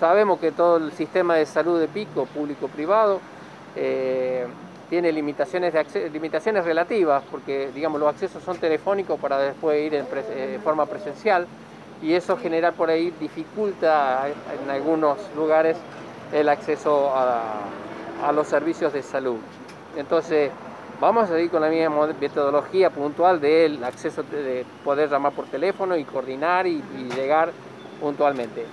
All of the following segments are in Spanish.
sabemos que todo el sistema de salud de Pico, público-privado, eh, tiene limitaciones, de limitaciones relativas, porque digamos, los accesos son telefónicos para después ir en eh, forma presencial, y eso genera por ahí dificulta en algunos lugares el acceso a, a los servicios de salud. Entonces, vamos a seguir con la misma metodología puntual del acceso de poder llamar por teléfono y coordinar y, llegar puntualmente.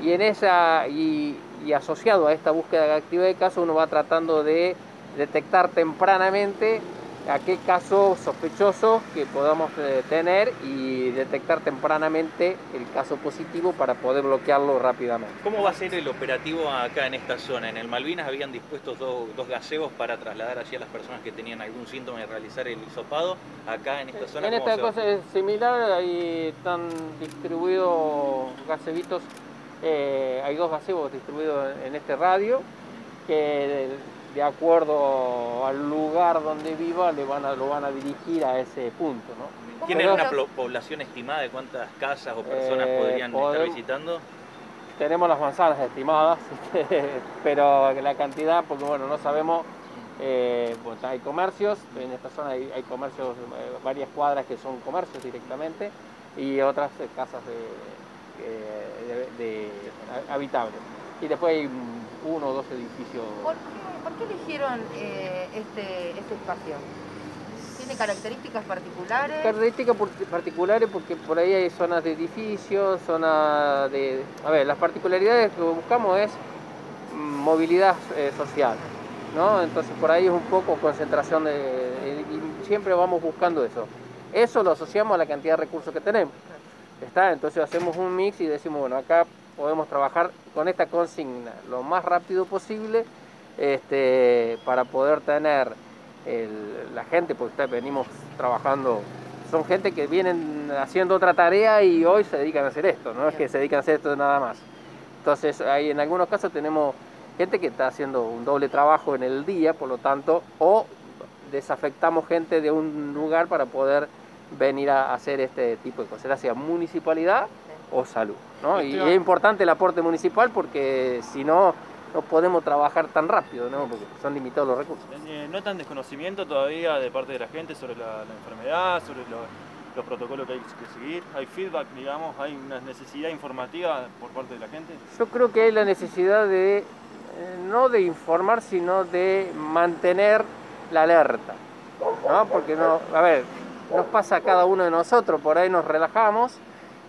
Y, en esa, y, y asociado a esta búsqueda de actividad de caso, uno va tratando de detectar tempranamente a qué caso sospechoso que podamos eh, tener y detectar tempranamente el caso positivo para poder bloquearlo rápidamente. ¿Cómo va a ser el operativo acá en esta zona? En el Malvinas habían dispuesto dos, dos gaseos para trasladar allí a las personas que tenían algún síntoma y realizar el hisopado. Acá en esta zona. En esta cosa es similar, ahí están distribuidos gasevitos, eh, hay dos gaseos distribuidos en este radio que de acuerdo al lugar donde viva, le van a, lo van a dirigir a ese punto. ¿no? ¿Tienen una población estimada de cuántas casas o personas eh, podrían estar visitando? Tenemos las manzanas estimadas, pero la cantidad, porque bueno, no sabemos, eh, pues hay comercios, en esta zona hay, comercios, eh, varias cuadras que son comercios directamente, y otras casas de, habitables. Y después hay uno o dos edificios. ¿Por qué eligieron eh, este, este, espacio? ¿Tiene características particulares? Características particulares porque por ahí hay zonas de edificios, zonas de... A ver, las particularidades que buscamos es movilidad eh, social, ¿no? Entonces por ahí es un poco concentración de... y siempre vamos buscando eso. Eso lo asociamos a la cantidad de recursos que tenemos. ¿Está? Entonces hacemos un mix y decimos, bueno, acá podemos trabajar con esta consigna lo más rápido posible este, para poder tener la gente, porque venimos trabajando, son gente que vienen haciendo otra tarea y hoy se dedican a hacer esto, no es que se dedican a hacer esto nada más. Entonces, ahí en algunos casos tenemos gente que está haciendo un doble trabajo en el día, por lo tanto, o desafectamos gente de un lugar para poder venir a hacer este tipo de cosas, ya sea municipalidad o salud. Y es importante el aporte municipal porque si no, no podemos trabajar tan rápido, ¿no? porque son limitados los recursos. Eh, ¿Notan desconocimiento todavía de parte de la gente sobre la, enfermedad, sobre los protocolos que hay que seguir? ¿Hay feedback, digamos? ¿Hay una necesidad informativa por parte de la gente? Yo creo que hay la necesidad de, eh, no de informar, sino de mantener la alerta. ¿no? Porque, no, a ver, nos pasa a cada uno de nosotros, por ahí nos relajamos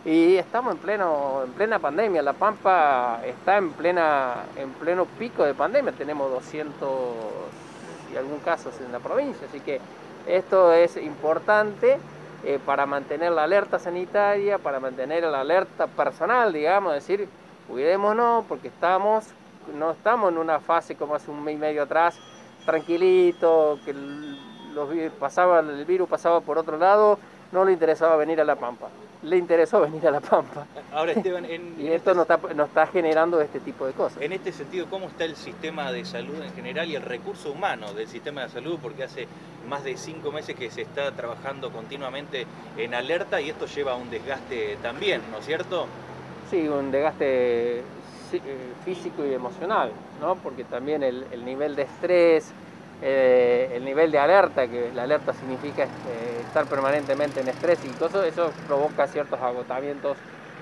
y estamos en, pleno, en plena pandemia, La Pampa está en, plena, en pleno pico de pandemia, tenemos 200 y algún casos en la provincia, así que esto es importante eh, para mantener la alerta sanitaria, para mantener la alerta personal, digamos, decir, cuidémonos porque estamos, no estamos en una fase como hace un mes y medio atrás, tranquilito, que los, pasaba, el virus pasaba por otro lado, no le interesaba venir a La Pampa le interesó venir a La Pampa. Ahora, Esteban, y esto este nos, está, está, generando este tipo de cosas. En este sentido, ¿cómo está el sistema de salud en general y el recurso humano del sistema de salud? Porque hace más de cinco meses que se está trabajando continuamente en alerta y esto lleva a un desgaste también, ¿no es cierto? Sí, un desgaste eh, físico y emocional, ¿no? Porque también el, el nivel de estrés, eh, el nivel de alerta, que la alerta significa eh, estar permanentemente en estrés y todo eso, provoca ciertos agotamientos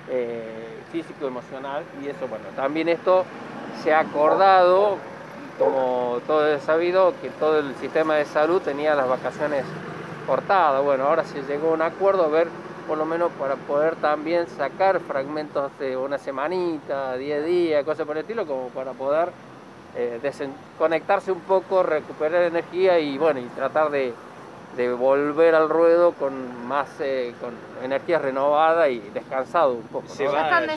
eh, físico, emocional y eso, bueno, también esto se ha acordado, como todo es sabido, que todo el sistema de salud tenía las vacaciones cortadas, bueno, ahora se llegó a un acuerdo a ver por lo menos para poder también sacar fragmentos de una semanita, 10 días, cosas por el estilo, como para poder eh, desconectarse un poco, recuperar energía y bueno, y tratar de, volver al ruedo con más eh, con energía renovada y descansado un poco. Se va